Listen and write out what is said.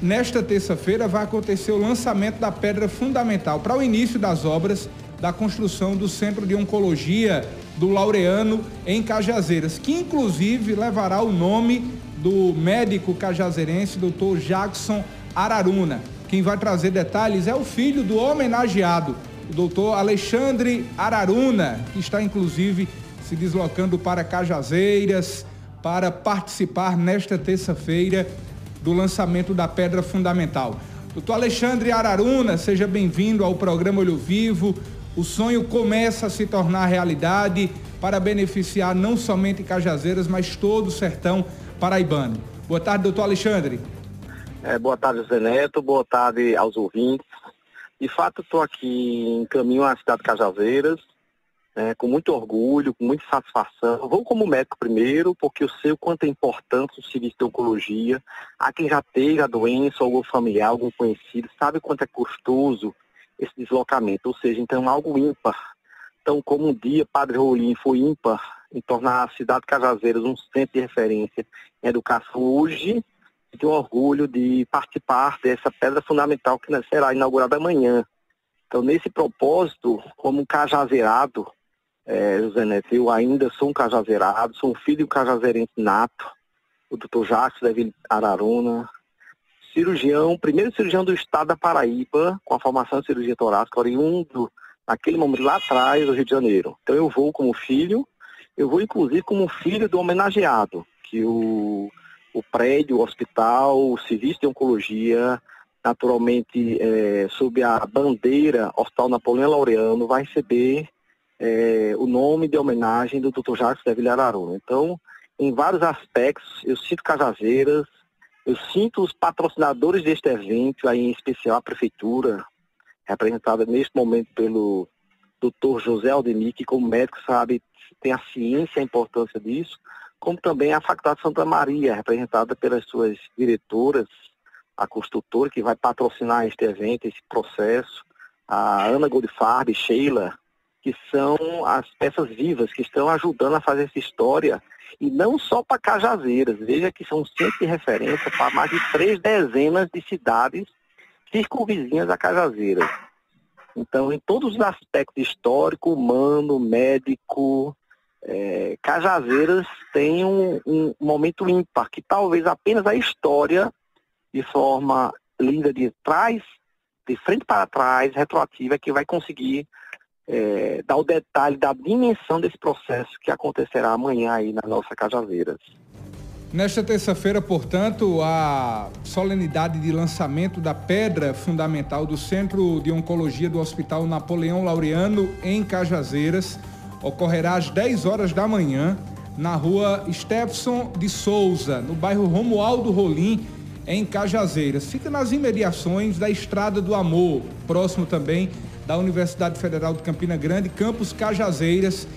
nesta terça-feira vai acontecer o lançamento da pedra fundamental para o início das obras da construção do Centro de Oncologia do Laureano em Cajazeiras, que inclusive levará o nome do médico cajazeirense, doutor Jackson Araruna. Quem vai trazer detalhes é o filho do homenageado, o doutor Alexandre Araruna, que está inclusive se deslocando para Cajazeiras para participar nesta terça-feira do lançamento da Pedra Fundamental. Doutor Alexandre Araruna, seja bem-vindo ao programa Olho Vivo. O sonho começa a se tornar realidade para beneficiar não somente Cajazeiras, mas todo o sertão paraibano. Boa tarde, doutor Alexandre. É, boa tarde, José Neto. Boa tarde aos ouvintes. De fato, estou aqui em caminho à cidade de Cajazeiras, né, com muito orgulho, com muita satisfação. Vou como médico primeiro, porque eu sei o quanto é importante o serviço de oncologia. Há quem já teve a doença, algum familiar, algum conhecido, sabe quanto é custoso esse deslocamento, ou seja, então algo ímpar. Então, como um dia Padre Rolim foi ímpar em tornar a cidade de Cajazeiras um centro de referência em educação, hoje tenho orgulho de participar dessa pedra fundamental que será inaugurada amanhã. Então, nesse propósito, como um cajazeirado, é, José Neto, eu ainda sou um cajazeirado, sou um filho cajazeirense nato, o doutor Jacques David Araruna, cirurgião, primeiro cirurgião do estado da Paraíba, com a formação de cirurgia torácica, oriundo naquele momento lá atrás do Rio de Janeiro. Então eu vou como filho, eu vou inclusive como filho do homenageado, que o, o prédio, o hospital, o serviço de oncologia, naturalmente é, sob a bandeira Hospital Napoleão Laureano, vai receber é, o nome de homenagem do Dr. Jacques de Villar Aruna. Então, em vários aspectos, eu sinto Cajazeiras, eu sinto os patrocinadores deste evento, aí em especial a Prefeitura, representada neste momento pelo Dr. José Aldemir, que como médico sabe, tem a ciência e a importância disso, como também a Faculdade Santa Maria, representada pelas suas diretoras, a construtora que vai patrocinar este evento, esse processo, a Ana Goldfarb, Sheila, que são as peças vivas que estão ajudando a fazer essa história. E não só para Cajazeiras, veja que são sempre de referência para mais de três dezenas de cidades circunvizinhas a Cajazeiras. Então, em todos os aspectos histórico, humano, médico, é, Cajazeiras tem um, um momento ímpar, que talvez apenas a história, de forma linda de trás, de frente para trás, retroativa, que vai conseguir é, dar o detalhe da dimensão desse processo que acontecerá amanhã aí na nossa Cajazeiras. Nesta terça-feira, portanto, a solenidade de lançamento da pedra fundamental do Centro de Oncologia do Hospital Napoleão Laureano em Cajazeiras ocorrerá às 10 horas da manhã na rua Stephenson de Souza, no bairro Romualdo Rolim, em Cajazeiras. Fica nas imediações da Estrada do Amor, próximo também da Universidade Federal de Campina Grande, campus Cajazeiras,